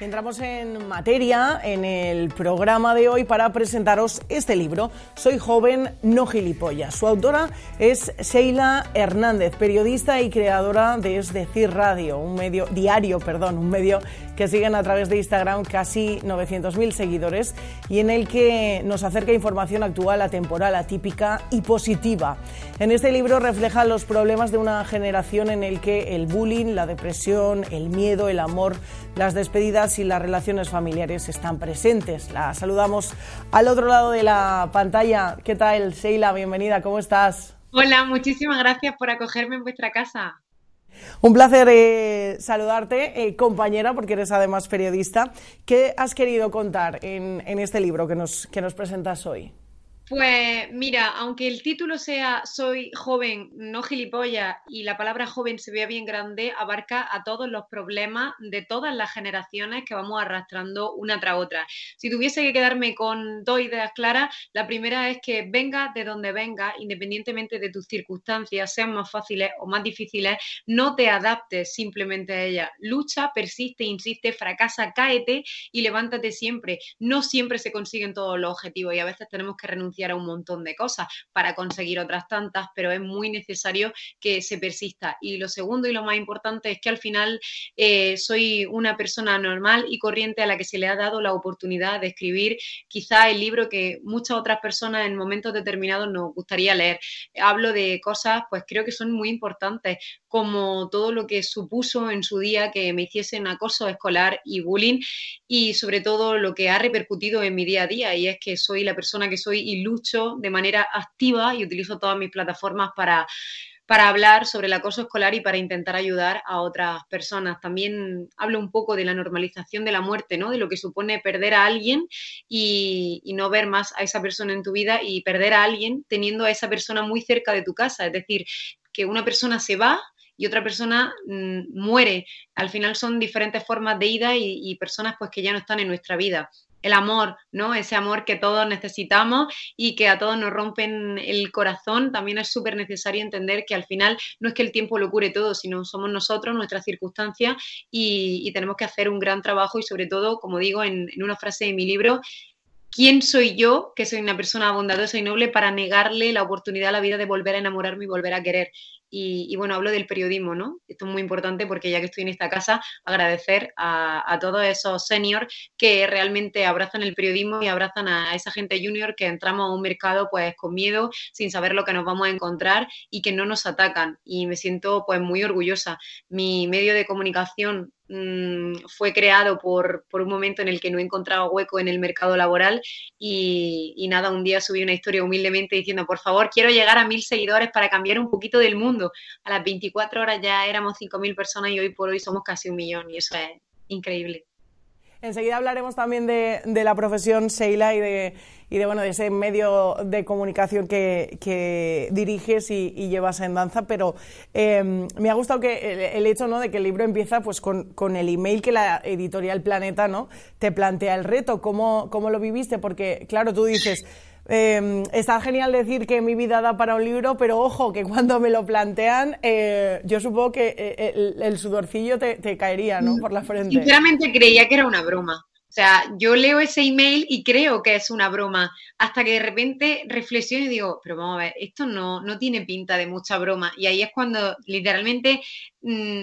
Entramos en materia en el programa de hoy para presentaros este libro, Soy joven, no gilipollas. Su autora es Sheila Hernández, periodista y creadora de Es decir Radio, un medio diario, perdón, un medio que siguen a través de Instagram casi 900.000 seguidores y en el que nos acerca información actual, atemporal, atípica y positiva. En este libro refleja los problemas de una generación en el que el bullying, la depresión, el miedo, el amor, las despedidas y las relaciones familiares están presentes. La saludamos al otro lado de la pantalla. ¿Qué tal, Sheila? Bienvenida, ¿cómo estás? Hola, muchísimas gracias por acogerme en vuestra casa. Un placer eh, saludarte, eh, compañera, porque eres además periodista. ¿Qué has querido contar en, en este libro que nos, que nos presentas hoy? Pues mira, aunque el título sea Soy joven, no gilipollas, y la palabra joven se vea bien grande, abarca a todos los problemas de todas las generaciones que vamos arrastrando una tras otra. Si tuviese que quedarme con dos ideas claras, la primera es que venga de donde venga, independientemente de tus circunstancias, sean más fáciles o más difíciles, no te adaptes simplemente a ellas. Lucha, persiste, insiste, fracasa, cáete y levántate siempre. No siempre se consiguen todos los objetivos y a veces tenemos que renunciar a un montón de cosas para conseguir otras tantas, pero es muy necesario que se persista. Y lo segundo y lo más importante es que al final eh, soy una persona normal y corriente a la que se le ha dado la oportunidad de escribir quizá el libro que muchas otras personas en momentos determinados nos gustaría leer. Hablo de cosas, pues creo que son muy importantes, como todo lo que supuso en su día que me hiciesen acoso escolar y bullying y sobre todo lo que ha repercutido en mi día a día y es que soy la persona que soy y lucho de manera activa y utilizo todas mis plataformas para para hablar sobre el acoso escolar y para intentar ayudar a otras personas. También hablo un poco de la normalización de la muerte, ¿no? De lo que supone perder a alguien y, no ver más a esa persona en tu vida y perder a alguien teniendo a esa persona muy cerca de tu casa. Es decir, que una persona se va y otra persona mmm, muere. Al final son diferentes formas de ida y, y, personas pues que ya no están en nuestra vida. El amor, ¿no? Ese amor que todos necesitamos y que a todos nos rompen el corazón, también es súper necesario entender que al final no es que el tiempo lo cure todo, sino somos nosotros, nuestras circunstancias y, tenemos que hacer un gran trabajo y sobre todo, como digo en, en una frase de mi libro, ¿quién soy yo, que soy una persona bondadosa y noble, para negarle la oportunidad a la vida de volver a enamorarme y volver a querer? Y, y, bueno, hablo del periodismo, ¿no? Esto es muy importante porque ya que estoy en esta casa, agradecer a, todos esos seniors que realmente abrazan el periodismo y abrazan a, a, esa gente junior que entramos a un mercado pues con miedo, sin saber lo que nos vamos a encontrar y que no nos atacan. Y me siento pues muy orgullosa. Mi medio de comunicación mmm, fue creado por, por, un momento en el que no encontraba hueco en el mercado laboral y, y, nada, un día subí una historia humildemente diciendo, por favor, quiero llegar a mil seguidores para cambiar un poquito del mundo. A las 24 horas ya éramos 5.000 personas y hoy por hoy somos casi un millón y eso es increíble. Enseguida hablaremos también de, de la profesión Sheila y de, y de, bueno, de ese medio de comunicación que, diriges y, llevas en danza, pero eh, me ha gustado que el, el, hecho ¿no? de que el libro empieza pues, con, con, el email que la editorial Planeta ¿no? te plantea el reto. ¿Cómo, ¿Cómo lo viviste? Porque, claro, tú dices... Eh, está genial decir que mi vida da para un libro, pero ojo, que cuando me lo plantean, eh, yo supongo que eh, el, el sudorcillo te, te, caería, ¿no? Por la frente. Sinceramente creía que era una broma. O sea, yo leo ese email y creo que es una broma, hasta que de repente reflexiono y digo, pero vamos a ver, esto no, no tiene pinta de mucha broma. Y ahí es cuando literalmente mmm,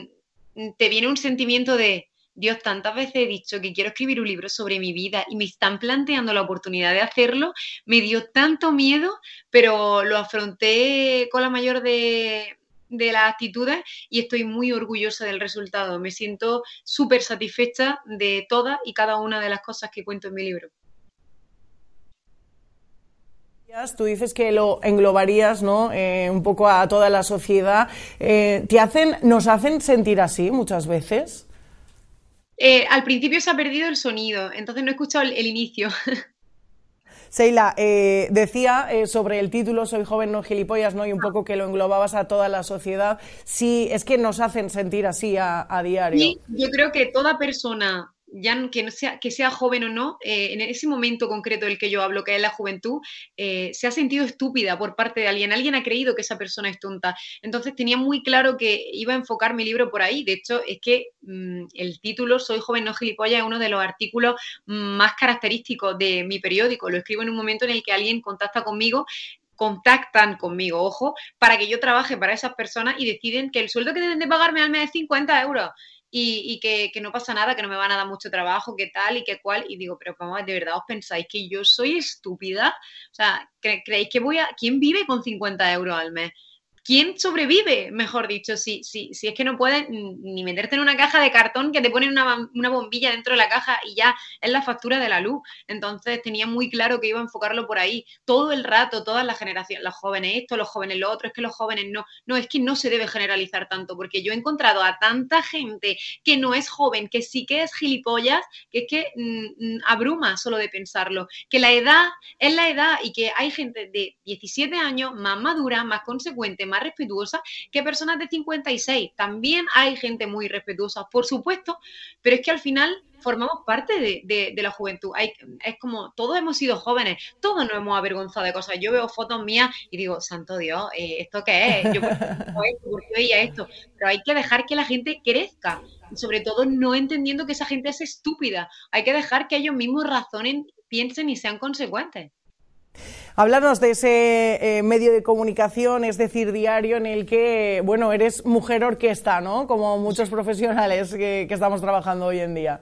te viene un sentimiento de, Dios, tantas veces he dicho que quiero escribir un libro sobre mi vida y me están planteando la oportunidad de hacerlo, me dio tanto miedo, pero lo afronté con la mayor de, de las actitudes y estoy muy orgullosa del resultado. Me siento súper satisfecha de todas y cada una de las cosas que cuento en mi libro. Tú dices que lo englobarías, ¿no? Eh, un poco a toda la sociedad. Eh, ¿Te hacen, nos hacen sentir así muchas veces? Eh, al principio se ha perdido el sonido, entonces no he escuchado el, el inicio. Seila, eh, decía eh, sobre el título Soy joven, no gilipollas, ¿no? Y un poco que lo englobabas a toda la sociedad. Sí, es que nos hacen sentir así a, a diario. Sí, yo creo que toda persona ya que, no sea, que sea joven o no, eh, en ese momento concreto del que yo hablo, que es la juventud, eh, se ha sentido estúpida por parte de alguien. Alguien ha creído que esa persona es tonta. Entonces tenía muy claro que iba a enfocar mi libro por ahí. De hecho, es que mm, el título Soy joven, no gilipollas es uno de los artículos más característicos de mi periódico. Lo escribo en un momento en el que alguien contacta conmigo contactan conmigo, ojo, para que yo trabaje para esas personas y deciden que el sueldo que deben de pagarme al mes es 50 euros y, que, no pasa nada, que no me van a dar mucho trabajo, qué tal y qué cual. Y digo, pero vamos, ¿de verdad os pensáis que yo soy estúpida? O sea, ¿creéis que voy a... ¿Quién vive con 50 euros al mes? ¿Quién sobrevive? Mejor dicho, si, si, si es que no puedes ni meterte en una caja de cartón que te ponen una, una, bombilla dentro de la caja y ya es la factura de la luz. Entonces tenía muy claro que iba a enfocarlo por ahí. Todo el rato, todas las generaciones, los jóvenes esto, los jóvenes lo otro, es que los jóvenes no. No, es que no se debe generalizar tanto, porque yo he encontrado a tanta gente que no es joven, que sí que es gilipollas, que es que mm, mm, abruma solo de pensarlo. Que la edad es la edad y que hay gente de 17 años más madura, más consecuente, más respetuosa que personas de 56. También hay gente muy respetuosa, por supuesto, pero es que al final formamos parte de, la juventud. Hay, es como, todos hemos sido jóvenes, todos nos hemos avergonzado de cosas. Yo veo fotos mías y digo, santo Dios, eh, ¿esto qué es? Yo por qué veía esto. Pero hay que dejar que la gente crezca. Sobre todo no entendiendo que esa gente es estúpida. Hay que dejar que ellos mismos razonen, piensen y sean consecuentes. Hablarnos de ese eh, medio de comunicación, es decir, diario, en el que, bueno, eres mujer orquesta, ¿no? Como muchos profesionales que, estamos trabajando hoy en día.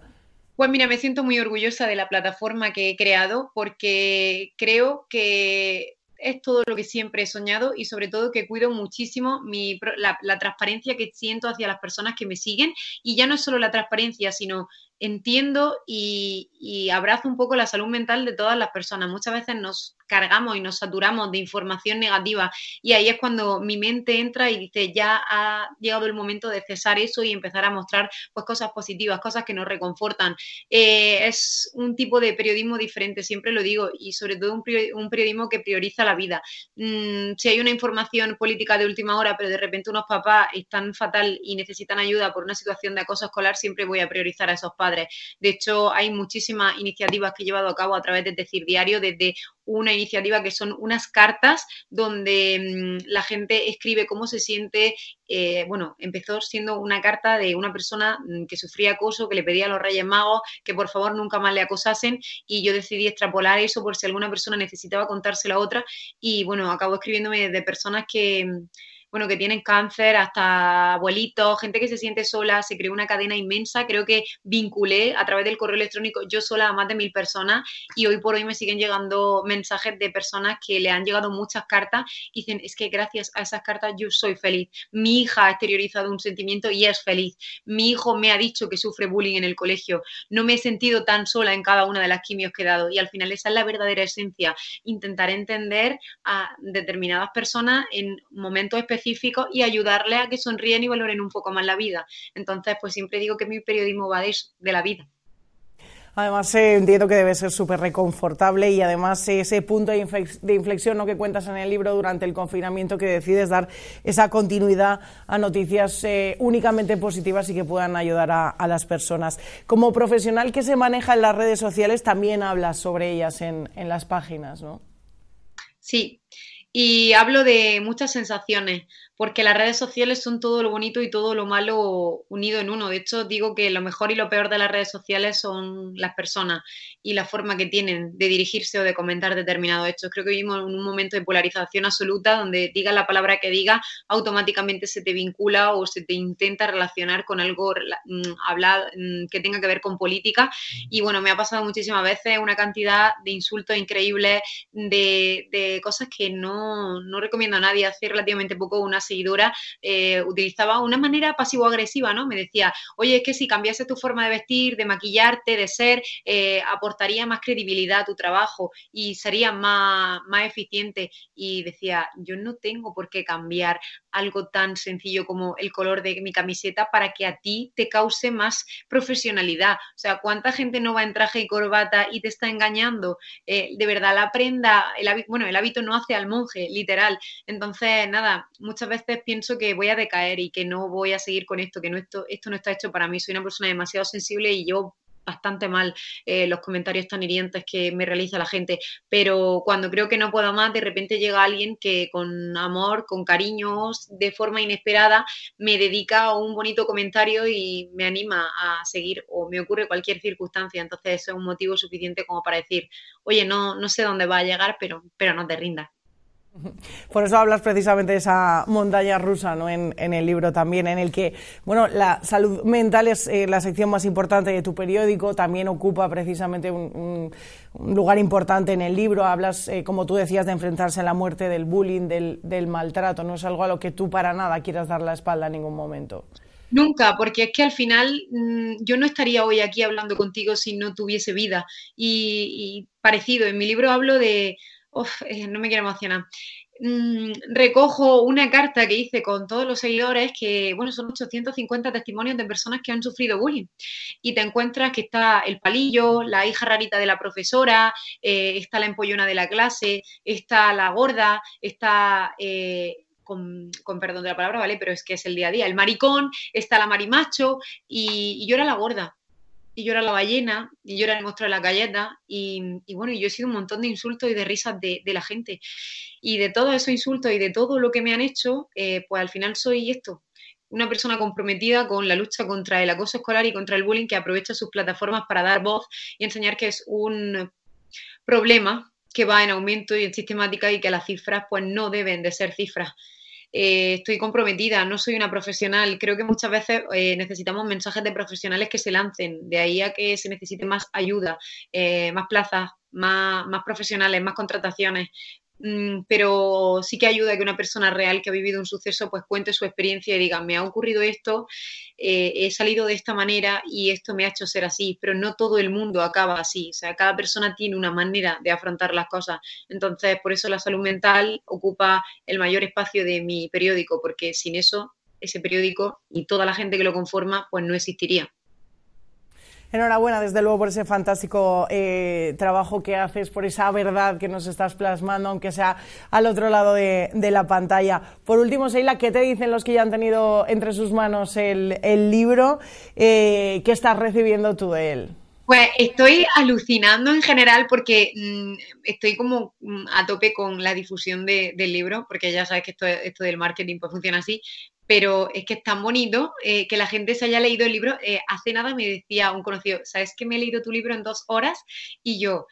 Pues mira, me siento muy orgullosa de la plataforma que he creado porque creo que es todo lo que siempre he soñado y sobre todo que cuido muchísimo la, la, transparencia que siento hacia las personas que me siguen y ya no es solo la transparencia, sino entiendo y, abrazo un poco la salud mental de todas las personas. Muchas veces nos cargamos y nos saturamos de información negativa y ahí es cuando mi mente entra y dice, ya ha llegado el momento de cesar eso y empezar a mostrar pues cosas positivas, cosas que nos reconfortan. Eh, es un tipo de periodismo diferente, siempre lo digo, y sobre todo un, periodismo que prioriza la vida. Mm, si hay una información política de última hora, pero de repente unos papás están fatal y necesitan ayuda por una situación de acoso escolar, siempre voy a priorizar a esos padres. De hecho, hay muchísimas iniciativas que he llevado a cabo a través de Decir Diario, desde una iniciativa que son unas cartas donde mm, la gente escribe cómo se siente. Eh, bueno, empezó siendo una carta de una persona mm, que sufría acoso, que le pedía a los Reyes Magos que por favor nunca más le acosasen y yo decidí extrapolar eso por si alguna persona necesitaba contárselo a otra y bueno, acabo escribiéndome de personas que mm, bueno, que tienen cáncer, hasta abuelitos, gente que se siente sola, se creó una cadena inmensa. Creo que vinculé a través del correo electrónico yo sola a más de mil personas y hoy por hoy me siguen llegando mensajes de personas que le han llegado muchas cartas y dicen, es que gracias a esas cartas yo soy feliz. Mi hija ha exteriorizado un sentimiento y es feliz. Mi hijo me ha dicho que sufre bullying en el colegio. No me he sentido tan sola en cada una de las quimios que he dado y al final esa es la verdadera esencia. Intentar entender a determinadas personas en momentos específicos y ayudarle a que sonríen y valoren un poco más la vida. Entonces, pues siempre digo que mi periodismo va de eso, de la vida. Además, eh, entiendo que debe ser súper reconfortable y además ese punto de, inflexión ¿no? que cuentas en el libro durante el confinamiento que decides dar esa continuidad a noticias eh, únicamente positivas y que puedan ayudar a, a, las personas. Como profesional que se maneja en las redes sociales, también hablas sobre ellas en, en las páginas, ¿no? Sí, y hablo de muchas sensaciones porque las redes sociales son todo lo bonito y todo lo malo unido en uno. De hecho, digo que lo mejor y lo peor de las redes sociales son las personas y la forma que tienen de dirigirse o de comentar determinados hechos. Creo que vivimos en un momento de polarización absoluta donde digas la palabra que diga, automáticamente se te vincula o se te intenta relacionar con algo mm, hablar, mm, que tenga que ver con política. Y bueno, me ha pasado muchísimas veces una cantidad de insultos increíbles, de, de cosas que no, no recomiendo a nadie. Hace relativamente poco una seguidora eh, utilizaba una manera pasivo-agresiva, ¿no? Me decía, oye, es que si cambiase tu forma de vestir, de maquillarte, de ser, eh, aportaría más credibilidad a tu trabajo y sería más, más eficiente. Y decía, yo no tengo por qué cambiar algo tan sencillo como el color de mi camiseta para que a ti te cause más profesionalidad. O sea, ¿cuánta gente no va en traje y corbata y te está engañando? Eh, de verdad, la prenda, el hábito, bueno, el hábito no hace al monje, literal. Entonces, nada, muchas veces pienso que voy a decaer y que no voy a seguir con esto, que no, esto, esto no está hecho para mí. Soy una persona demasiado sensible y yo bastante mal eh, los comentarios tan hirientes que me realiza la gente, pero cuando creo que no puedo más, de repente llega alguien que con amor, con cariños, de forma inesperada, me dedica un bonito comentario y me anima a seguir o me ocurre cualquier circunstancia. Entonces eso es un motivo suficiente como para decir, oye, no, no sé dónde va a llegar, pero, pero no te rindas. Por eso hablas precisamente de esa montaña rusa ¿no? en, el libro también, en el que bueno, la salud mental es eh, la sección más importante de tu periódico, también ocupa precisamente un, lugar importante en el libro. Hablas, eh, como tú decías, de enfrentarse a la muerte, del bullying, del, maltrato. No es algo a lo que tú para nada quieras dar la espalda en ningún momento. Nunca, porque es que al final mm, yo no estaría hoy aquí hablando contigo si no tuviese vida. Y, parecido, en mi libro hablo de, no me quiero emocionar. Mm, recojo una carta que hice con todos los seguidores que, bueno, son 850 testimonios de personas que han sufrido bullying. Y te encuentras que está el palillo, la hija rarita de la profesora, eh, está la empollona de la clase, está la gorda, está... Eh, con, perdón de la palabra, ¿vale? Pero es que es el día a día. El maricón, está la marimacho y, y yo era la gorda y yo era la ballena, y yo era el monstruo de la galleta, y, bueno, yo he sido un montón de insultos y de risas de, la gente. Y de todos esos insultos y de todo lo que me han hecho, eh, pues al final soy esto, una persona comprometida con la lucha contra el acoso escolar y contra el bullying que aprovecha sus plataformas para dar voz y enseñar que es un problema que va en aumento y en sistemática y que las cifras pues no deben de ser cifras eh, estoy comprometida, no soy una profesional. Creo que muchas veces eh, necesitamos mensajes de profesionales que se lancen, de ahí a que se necesite más ayuda, eh, más plazas, más, más profesionales, más contrataciones. Mm, pero sí que ayuda que una persona real que ha vivido un suceso pues cuente su experiencia y diga, me ha ocurrido esto, eh, he salido de esta manera y esto me ha hecho ser así, pero no todo el mundo acaba así, o sea, cada persona tiene una manera de afrontar las cosas. Entonces, por eso la salud mental ocupa el mayor espacio de mi periódico, porque sin eso, ese periódico y toda la gente que lo conforma, pues no existiría. Enhorabuena, desde luego, por ese fantástico eh, trabajo que haces, por esa verdad que nos estás plasmando, aunque sea al otro lado de, la pantalla. Por último, Seila, ¿qué te dicen los que ya han tenido entre sus manos el, libro? Eh, ¿Qué estás recibiendo tú de él? Pues estoy alucinando en general porque mm, estoy como mm, a tope con la difusión del libro, porque ya sabes que esto, esto del marketing pues funciona así, pero es que es tan bonito eh, que la gente se haya leído el libro. Eh, hace nada me decía un conocido, ¿sabes que me he leído tu libro en dos horas? Y yo,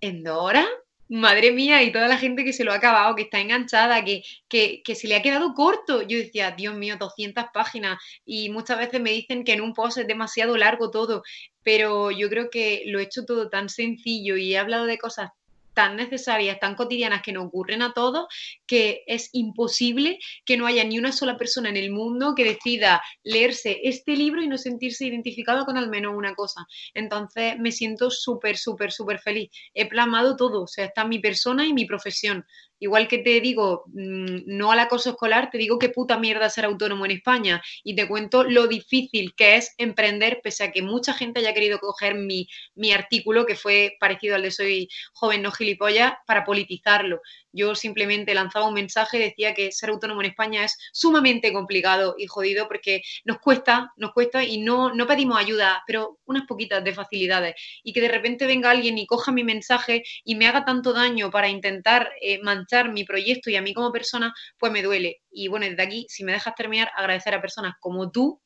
¿en dos horas? Madre mía, y toda la gente que se lo ha acabado, que está enganchada, que, que, que se le ha quedado corto. Yo decía, Dios mío, 200 páginas. Y muchas veces me dicen que en un post es demasiado largo todo, pero yo creo que lo he hecho todo tan sencillo y he hablado de cosas tan necesarias, tan cotidianas que nos ocurren a todos, que es imposible que no haya ni una sola persona en el mundo que decida leerse este libro y no sentirse identificado con al menos una cosa. Entonces me siento súper, súper, súper feliz. He plasmado todo, o sea, está mi persona y mi profesión. Igual que te digo, mm, no al acoso escolar, te digo qué puta mierda ser autónomo en España y te cuento lo difícil que es emprender, pese a que mucha gente haya querido coger mi, mi artículo, que fue parecido al de Soy joven, no gilipollas, para politizarlo. Yo simplemente lanzaba un mensaje, decía que ser autónomo en España es sumamente complicado y jodido porque nos cuesta, nos cuesta y no, no pedimos ayuda, pero unas poquitas de facilidades. Y que de repente venga alguien y coja mi mensaje y me haga tanto daño para intentar eh, manchar mi proyecto y a mí como persona, pues me duele. Y bueno, desde aquí, si me dejas terminar, agradecer a personas como tú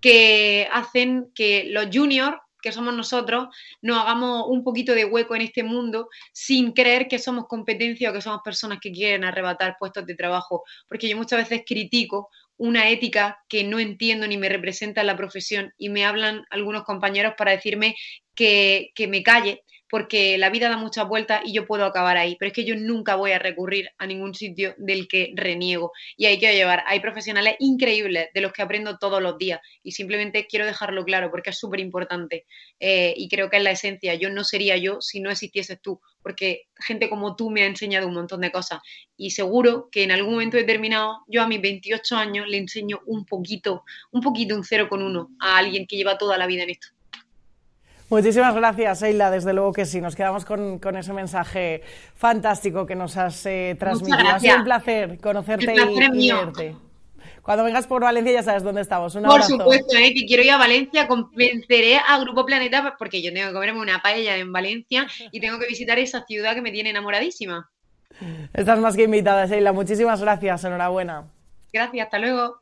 que hacen que los juniors que somos nosotros, nos hagamos un poquito de hueco en este mundo sin creer que somos competencia o que somos personas que quieren arrebatar puestos de trabajo. Porque yo muchas veces critico una ética que no entiendo ni me representa en la profesión y me hablan algunos compañeros para decirme que, que me calle porque la vida da muchas vueltas y yo puedo acabar ahí, pero es que yo nunca voy a recurrir a ningún sitio del que reniego. Y hay que llevar, hay profesionales increíbles de los que aprendo todos los días y simplemente quiero dejarlo claro porque es súper importante eh, y creo que es la esencia, yo no sería yo si no existieses tú, porque gente como tú me ha enseñado un montón de cosas. Y seguro que en algún momento determinado yo a mis 28 años le enseño un poquito, un poquito, un cero con uno a alguien que lleva toda la vida en esto. Muchísimas gracias, Eila. Desde luego que sí, nos quedamos con, ese mensaje fantástico que nos has eh, transmitido. Ha sido un placer conocerte y, verte. Cuando vengas por Valencia ya sabes dónde estamos. por supuesto, ¿eh? que quiero ir a Valencia, convenceré a Grupo Planeta porque yo tengo que comerme una paella en Valencia y tengo que visitar esa ciudad que me tiene enamoradísima. Estás más que invitada, Sheila. Muchísimas gracias. Enhorabuena. Gracias, hasta luego.